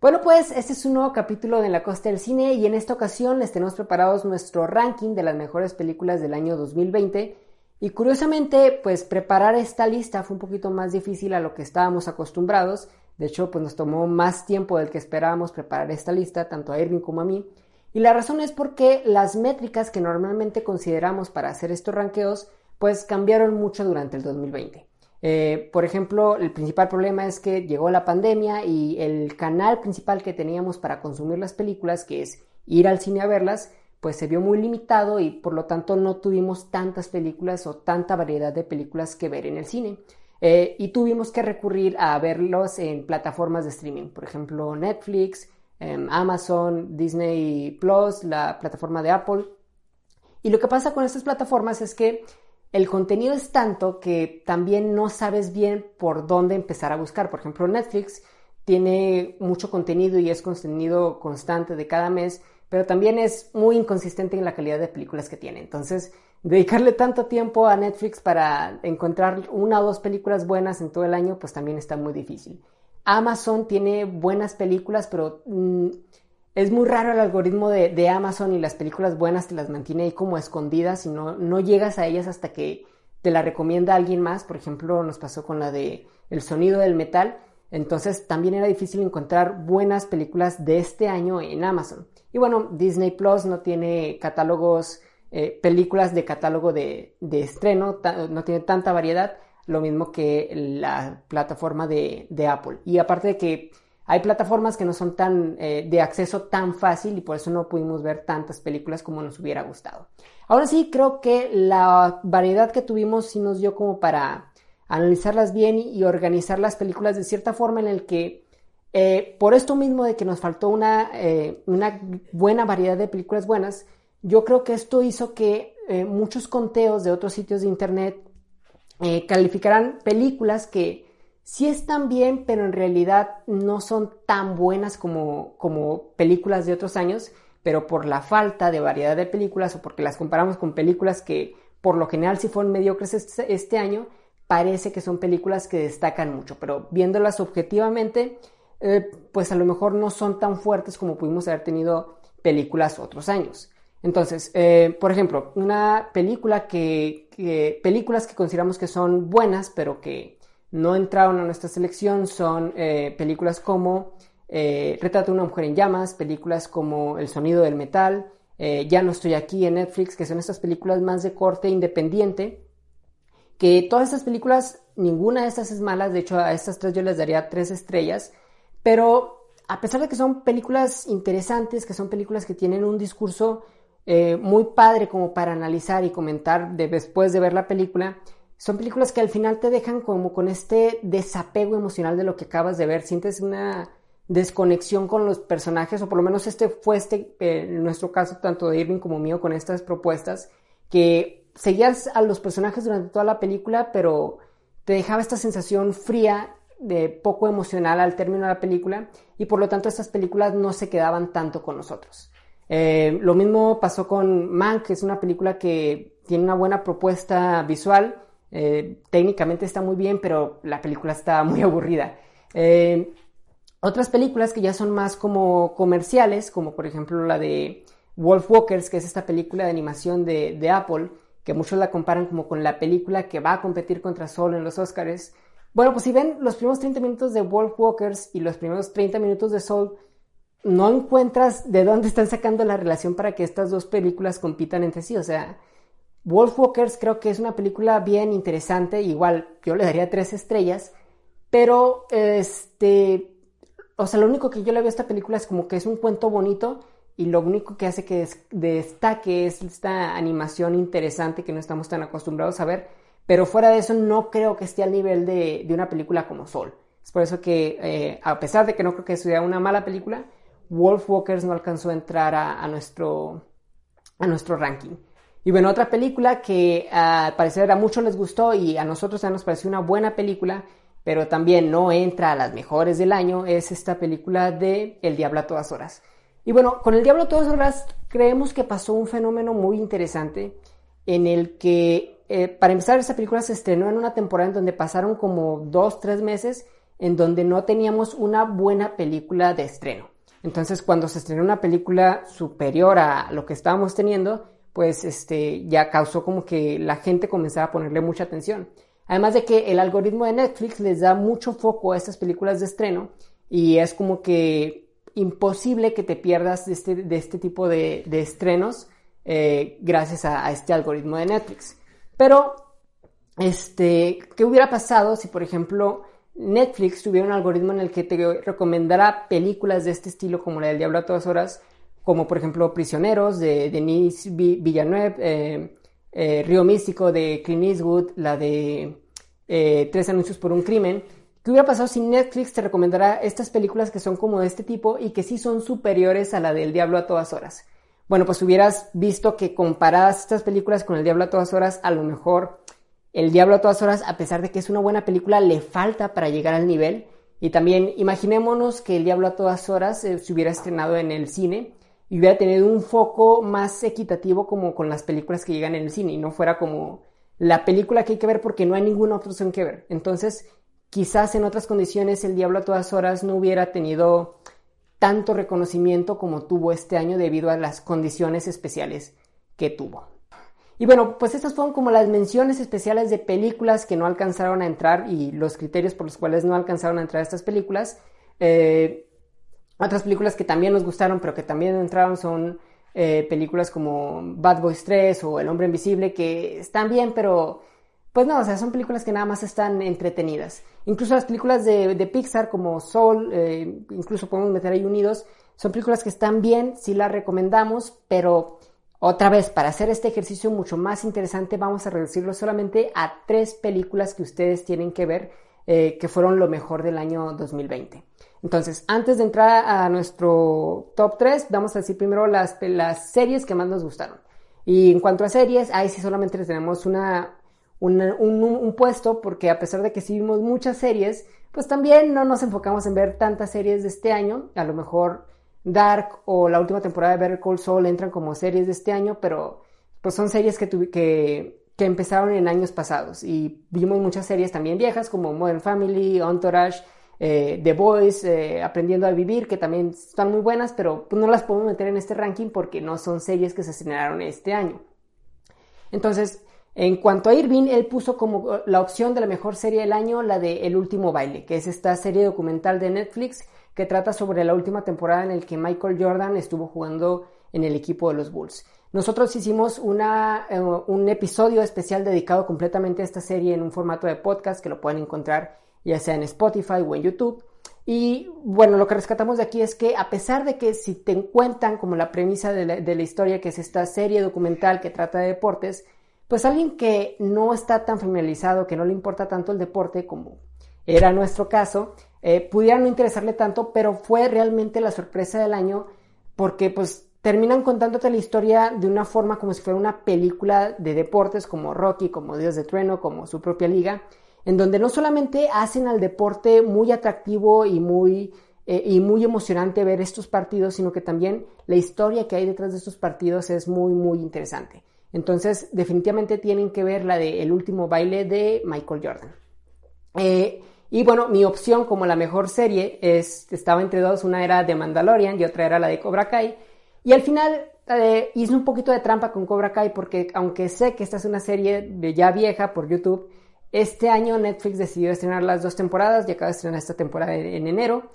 Bueno, pues este es un nuevo capítulo de La Costa del Cine y en esta ocasión les tenemos preparados nuestro ranking de las mejores películas del año 2020. Y curiosamente, pues preparar esta lista fue un poquito más difícil a lo que estábamos acostumbrados. De hecho, pues nos tomó más tiempo del que esperábamos preparar esta lista, tanto a Irving como a mí. Y la razón es porque las métricas que normalmente consideramos para hacer estos ranqueos, pues cambiaron mucho durante el 2020. Eh, por ejemplo, el principal problema es que llegó la pandemia y el canal principal que teníamos para consumir las películas, que es ir al cine a verlas, pues se vio muy limitado y por lo tanto no tuvimos tantas películas o tanta variedad de películas que ver en el cine. Eh, y tuvimos que recurrir a verlos en plataformas de streaming, por ejemplo Netflix, em, Amazon, Disney Plus, la plataforma de Apple. Y lo que pasa con estas plataformas es que el contenido es tanto que también no sabes bien por dónde empezar a buscar. Por ejemplo, Netflix tiene mucho contenido y es contenido constante de cada mes, pero también es muy inconsistente en la calidad de películas que tiene. Entonces, dedicarle tanto tiempo a Netflix para encontrar una o dos películas buenas en todo el año, pues también está muy difícil. Amazon tiene buenas películas, pero mm, es muy raro el algoritmo de, Amazon y las películas buenas te las mantiene ahí como escondidas y no, no llegas a ellas hasta que te la recomienda alguien más. Por ejemplo, nos pasó con la de El sonido del metal. Entonces también era difícil encontrar buenas películas de este año en Amazon. Y bueno, Disney Plus no tiene catálogos, eh, películas de catálogo de, estreno, no tiene tanta variedad, lo mismo que la plataforma de, de Apple. Y aparte de que hay plataformas que no son tan eh, de acceso tan fácil y por eso no pudimos ver tantas películas como nos hubiera gustado. Ahora sí, creo que la variedad que tuvimos sí nos dio como para analizarlas bien y, organizar las películas de cierta forma en el que eh, por esto mismo de que nos faltó eh, una, buena variedad de películas buenas, yo creo que esto hizo que muchos conteos de otros sitios de internet calificaran películas que sí están bien, pero en realidad no son tan buenas como, como películas de otros años, pero por la falta de variedad de películas o porque las comparamos con películas que por lo general sí fueron mediocres este, año, parece que son películas que destacan mucho, pero viéndolas objetivamente, eh, pues a lo mejor no son tan fuertes como pudimos haber tenido películas otros años. Entonces, eh, por ejemplo, una película que, películas que consideramos que son buenas, pero que no entraron a nuestra selección son eh, películas como eh, Retrato de una mujer en llamas, películas como El sonido del metal, eh, Ya no estoy aquí en Netflix, que son estas películas más de corte independiente, que todas estas películas, ninguna de estas es mala, de hecho a estas tres yo les daría tres estrellas, pero a pesar de que son películas interesantes, que son películas que tienen un discurso muy padre como para analizar y comentar después de ver la película, son películas que al final te dejan como con este desapego emocional de lo que acabas de ver, sientes una desconexión con los personajes, o por lo menos este fue este, eh, en nuestro caso, tanto de Irving como mío, con estas propuestas, que seguías a los personajes durante toda la película, pero te dejaba esta sensación fría, de poco emocional al término de la película, y por lo tanto estas películas no se quedaban tanto con nosotros. Eh, lo mismo pasó con Man, que es una película que tiene una buena propuesta visual, eh, técnicamente está muy bien, pero la película está muy aburrida. Eh, otras películas que ya son más como comerciales, como por ejemplo la de Wolf Walkers, que es esta película de animación de, Apple, que muchos la comparan como con la película que va a competir contra Soul en los Oscars. Bueno, pues si ven los primeros 30 minutos de Wolf Walkers y los primeros 30 minutos de Soul, no encuentras de dónde están sacando la relación para que estas dos películas compitan entre sí. O sea, Wolfwalkers creo que es una película bien interesante, igual yo le daría tres estrellas, pero este, o sea, lo único que yo le veo a esta película es como que es un cuento bonito y lo único que hace que destaque es esta animación interesante que no estamos tan acostumbrados a ver, pero fuera de eso no creo que esté al nivel de, una película como Sol. Es por eso que, eh, a pesar de que no creo que sea una mala película, Wolf Walkers no alcanzó a entrar a, nuestro, a nuestro ranking. Y bueno, otra película que al parecer a muchos les gustó y a nosotros ya nos pareció una buena película, pero también no entra a las mejores del año, es esta película de El Diablo a todas horas. Y bueno, con El Diablo a todas horas creemos que pasó un fenómeno muy interesante en el que, eh, para empezar, esta película se estrenó en una temporada en donde pasaron como dos, tres meses en donde no teníamos una buena película de estreno. Entonces, cuando se estrenó una película superior a lo que estábamos teniendo, pues este, ya causó como que la gente comenzara a ponerle mucha atención. Además de que el algoritmo de Netflix les da mucho foco a estas películas de estreno y es como que imposible que te pierdas de este, de este tipo de, estrenos eh, gracias a, este algoritmo de Netflix. Pero, este, ¿qué hubiera pasado si, por ejemplo, Netflix tuviera un algoritmo en el que te recomendara películas de este estilo como la del Diablo a todas horas, como por ejemplo Prisioneros de Denise Villeneuve, eh, eh, Río Místico de Clint Eastwood, la de eh, Tres anuncios por un crimen. ¿Qué hubiera pasado si Netflix te recomendara estas películas que son como de este tipo y que sí son superiores a la del Diablo a todas horas? Bueno, pues hubieras visto que comparadas estas películas con el Diablo a todas horas, a lo mejor el Diablo a todas horas, a pesar de que es una buena película, le falta para llegar al nivel. Y también imaginémonos que El Diablo a todas horas se hubiera estrenado en el cine y hubiera tenido un foco más equitativo como con las películas que llegan en el cine y no fuera como la película que hay que ver porque no hay ninguna otra opción que ver. Entonces, quizás en otras condiciones El Diablo a todas horas no hubiera tenido tanto reconocimiento como tuvo este año debido a las condiciones especiales que tuvo. Y bueno, pues estas fueron como las menciones especiales de películas que no alcanzaron a entrar y los criterios por los cuales no alcanzaron a entrar estas películas. Eh, otras películas que también nos gustaron, pero que también entraron son eh, películas como Bad Boys 3 o El Hombre Invisible, que están bien, pero pues no, o sea, son películas que nada más están entretenidas. Incluso las películas de, Pixar como Soul, eh, incluso podemos meter ahí Unidos, son películas que están bien, sí las recomendamos, pero otra vez, para hacer este ejercicio mucho más interesante, vamos a reducirlo solamente a tres películas que ustedes tienen que ver, eh, que fueron lo mejor del año 2020. Entonces, antes de entrar a nuestro top 3, vamos a decir primero las, las series que más nos gustaron. Y en cuanto a series, ahí sí solamente tenemos una, un, un, puesto, porque a pesar de que sí vimos muchas series, pues también no nos enfocamos en ver tantas series de este año. A lo mejor Dark o la última temporada de Better Call Saul entran como series de este año, pero pues son series que, que, que empezaron en años pasados y vimos muchas series también viejas como Modern Family, Entourage, eh, The Boys, eh, Aprendiendo a Vivir, que también están muy buenas, pero pues, no las podemos meter en este ranking porque no son series que se estrenaron este año. Entonces, en cuanto a Irving, él puso como la opción de la mejor serie del año la de El último baile, que es esta serie documental de Netflix que trata sobre la última temporada en la que Michael Jordan estuvo jugando en el equipo de los Bulls. Nosotros hicimos una, eh, un episodio especial dedicado completamente a esta serie en un formato de podcast que lo pueden encontrar ya sea en Spotify o en YouTube. Y bueno, lo que rescatamos de aquí es que a pesar de que si te encuentran como la premisa de la, de la historia, que es esta serie documental que trata de deportes, pues alguien que no está tan familiarizado, que no le importa tanto el deporte como era nuestro caso, eh, pudiera no interesarle tanto, pero fue realmente la sorpresa del año porque pues terminan contándote la historia de una forma como si fuera una película de deportes como Rocky, como Dios de Trueno, como su propia liga, en donde no solamente hacen al deporte muy atractivo y muy, eh, y muy emocionante ver estos partidos, sino que también la historia que hay detrás de estos partidos es muy, muy interesante. Entonces, definitivamente tienen que ver la de El último baile de Michael Jordan. Eh, y bueno, mi opción como la mejor serie es, estaba entre dos, una era de Mandalorian y otra era la de Cobra Kai. Y al final eh, hice un poquito de trampa con Cobra Kai porque aunque sé que esta es una serie de ya vieja por YouTube, este año Netflix decidió estrenar las dos temporadas y acaba de estrenar esta temporada en, enero.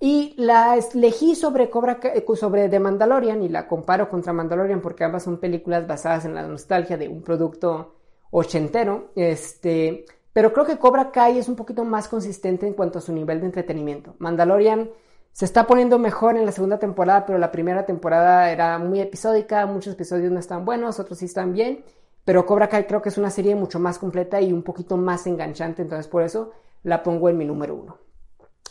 Y la elegí sobre Cobra Kai, sobre The Mandalorian y la comparo contra Mandalorian porque ambas son películas basadas en la nostalgia de un producto ochentero. Este, pero creo que Cobra Kai es un poquito más consistente en cuanto a su nivel de entretenimiento. Mandalorian se está poniendo mejor en la segunda temporada, pero la primera temporada era muy episódica, muchos episodios no están buenos, otros sí están bien. Pero Cobra Kai creo que es una serie mucho más completa y un poquito más enganchante, entonces por eso la pongo en mi número uno.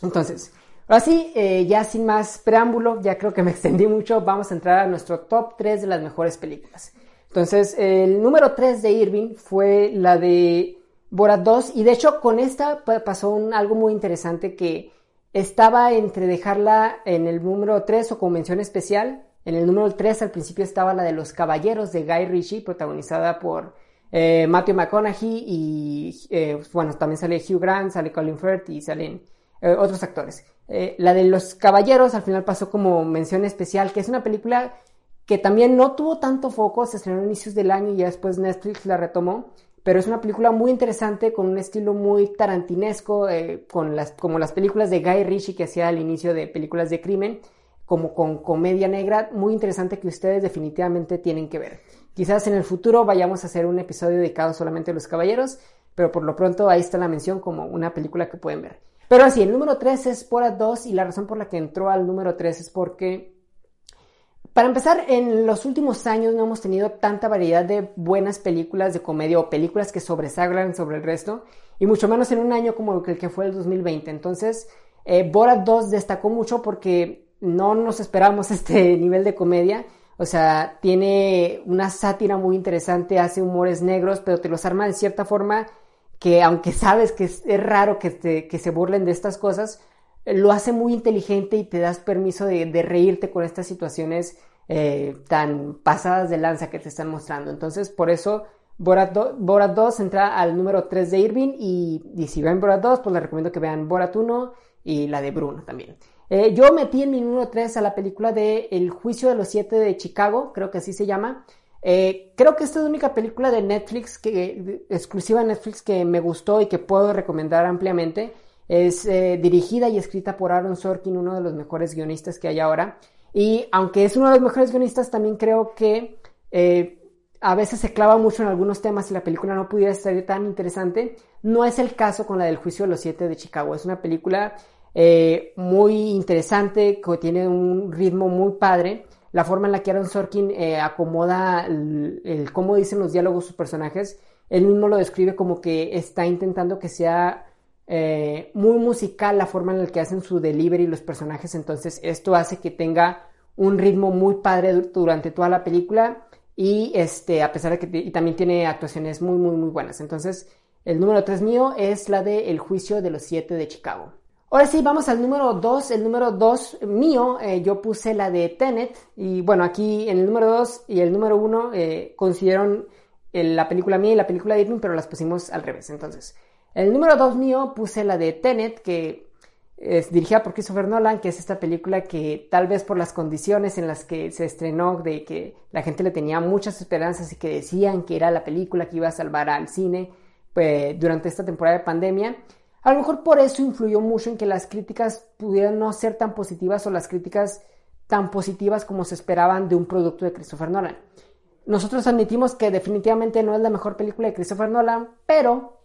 Entonces, Ahora sí, eh, ya sin más preámbulo, ya creo que me extendí mucho, vamos a entrar a nuestro top 3 de las mejores películas. Entonces, el número 3 de Irving fue la de Borat 2 y de hecho con esta pasó algo muy interesante que estaba entre dejarla en el número 3 o con mención especial. En el número 3 al principio estaba la de Los Caballeros de Guy Ritchie, protagonizada por eh, Matthew McConaughey y eh, bueno, también sale Hugh Grant, sale Colin Firth y salen eh, otros actores. la de Los Caballeros al final pasó como mención especial, que es una película que también no tuvo tanto foco, se estrenó a inicios del año y ya después Netflix la retomó pero es una película muy interesante con un estilo muy tarantinesco, eh, con las, como las películas de Guy Ritchie que hacía al inicio de películas de crimen, como con comedia negra, muy interesante que ustedes definitivamente tienen que ver. Quizás en el futuro vayamos a hacer un episodio dedicado solamente a los caballeros, pero por lo pronto ahí está la mención como una película que pueden ver. Pero así, el número 3 es Borat 2 y la razón por la que entró al número 3 es porque para empezar, en los últimos años no hemos tenido tanta variedad de buenas películas de comedia o películas que sobresalgan sobre el resto, y mucho menos en un año como el que fue el 2020. Entonces, eh, Borat 2 destacó mucho porque no nos esperamos este nivel de comedia. O sea, tiene una sátira muy interesante, hace humores negros, pero te los arma de cierta forma que, aunque sabes que es, raro que, que se burlen de estas cosas, lo hace muy inteligente y te das permiso de, reírte con estas situaciones eh, tan pasadas de lanza que te están mostrando. Entonces, por eso Borat, 2 entra al número 3 de Irving y, si ven Borat 2, pues les recomiendo que vean Borat 1 y la de Bruno también. Eh, yo metí en mi número 3 a la película de El juicio de los siete de Chicago, creo que así se llama. Eh, creo que esta es la única película de Netflix, que, exclusiva de Netflix, que me gustó y que puedo recomendar ampliamente. Es eh, dirigida y escrita por Aaron Sorkin, uno de los mejores guionistas que hay ahora. Y aunque es uno de los mejores guionistas, también creo que eh, a veces se clava mucho en algunos temas y la película no pudiera estar tan interesante. No es el caso con la del juicio de los siete de Chicago. Es una película eh, muy interesante, que tiene un ritmo muy padre. La forma en la que Aaron Sorkin acomoda el, cómo dicen los diálogos sus personajes, él mismo lo describe como que está intentando que sea eh, muy musical la forma en la que hacen su delivery los personajes, entonces esto hace que tenga un ritmo muy padre durante toda la película y este, a pesar de que también tiene actuaciones muy, muy, muy buenas. Entonces, el número 3 mío es la de El juicio de los siete de Chicago. Ahora sí, vamos al número 2. El número 2 mío, eh, yo puse la de Tenet. Y bueno, aquí en el número 2 y el número 1 eh, consideraron la película mía y la película de Irving, pero las pusimos al revés. Entonces, el número 2 mío puse la de Tenet, que es dirigida por Christopher Nolan, que es esta película que tal vez por las condiciones en las que se estrenó, de que la gente le tenía muchas esperanzas y que decían que era la película que iba a salvar al cine pues, durante esta temporada de pandemia, a lo mejor por eso influyó mucho en que las críticas pudieran no ser tan positivas o las críticas tan positivas como se esperaban de un producto de Christopher Nolan. Nosotros admitimos que definitivamente no es la mejor película de Christopher Nolan, pero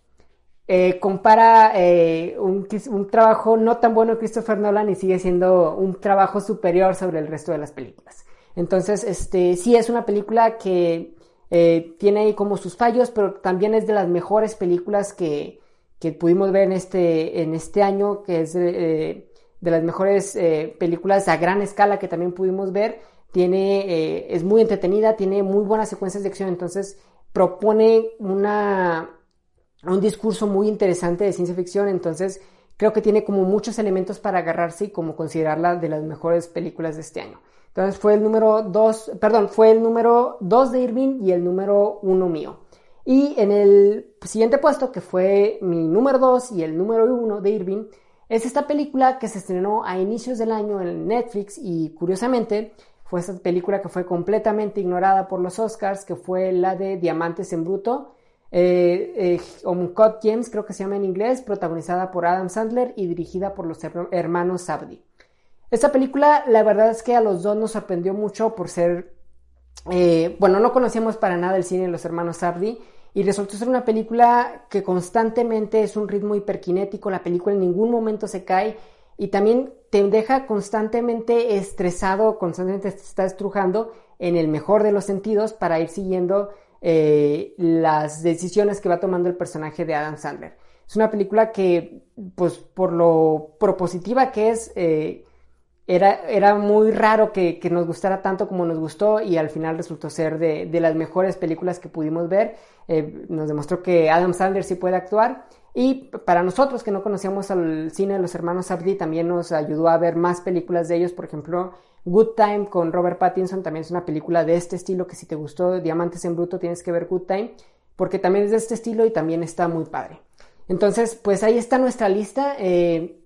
eh, compara eh, un, trabajo no tan bueno de Christopher Nolan y sigue siendo un trabajo superior sobre el resto de las películas. Entonces, este, sí es una película que eh, tiene ahí como sus fallos, pero también es de las mejores películas que, pudimos ver en este, en este año, que es de las mejores películas a gran escala que también pudimos ver. Tiene, es muy entretenida, tiene muy buenas secuencias de acción, entonces propone una un discurso muy interesante de ciencia ficción, entonces creo que tiene como muchos elementos para agarrarse y como considerarla de las mejores películas de este año. Entonces fue el número 2, perdón, fue el número 2 de Irving y el número 1 mío. Y en el siguiente puesto, que fue mi número 2 y el número 1 de Irving, es esta película que se estrenó a inicios del año en Netflix y curiosamente fue esta película que fue completamente ignorada por los Oscars, que fue la de Diamantes en Bruto, eh, eh, James, creo que se llama en inglés, protagonizada por Adam Sandler y dirigida por los hermanos Sabdi. Esta película, la verdad es que a los dos nos sorprendió mucho por ser, eh, bueno, no conocíamos para nada el cine de los hermanos Sabdi y resultó ser una película que constantemente es un ritmo hiperkinético, la película en ningún momento se cae y también te deja constantemente estresado, constantemente te está estrujando en el mejor de los sentidos para ir siguiendo eh, las decisiones que va tomando el personaje de Adam Sandler. Es una película que, pues por lo propositiva que es, eh, era, era, muy raro que, nos gustara tanto como nos gustó y al final resultó ser de, de las mejores películas que pudimos ver. Eh, nos demostró que Adam Sandler sí puede actuar y para nosotros que no conocíamos al cine de los hermanos Abdi, también nos ayudó a ver más películas de ellos. Por ejemplo, Good Time con Robert Pattinson también es una película de este estilo que si te gustó Diamantes en Bruto tienes que ver Good Time porque también es de este estilo y también está muy padre. Entonces, pues ahí está nuestra lista. Eh,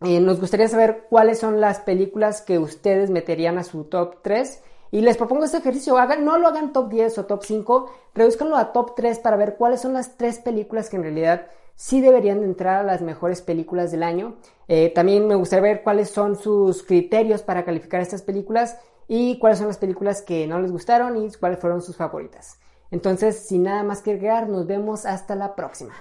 eh, nos gustaría saber cuáles son las películas que ustedes meterían a su top 3. Y les propongo este ejercicio, no lo hagan top 10 o top 5, reduzcanlo a top 3 para ver cuáles son las tres películas que en realidad sí deberían de entrar a las mejores películas del año. Eh, también me gustaría ver cuáles son sus criterios para calificar estas películas y cuáles son las películas que no les gustaron y cuáles fueron sus favoritas. Entonces, sin nada más que agregar, nos vemos hasta la próxima.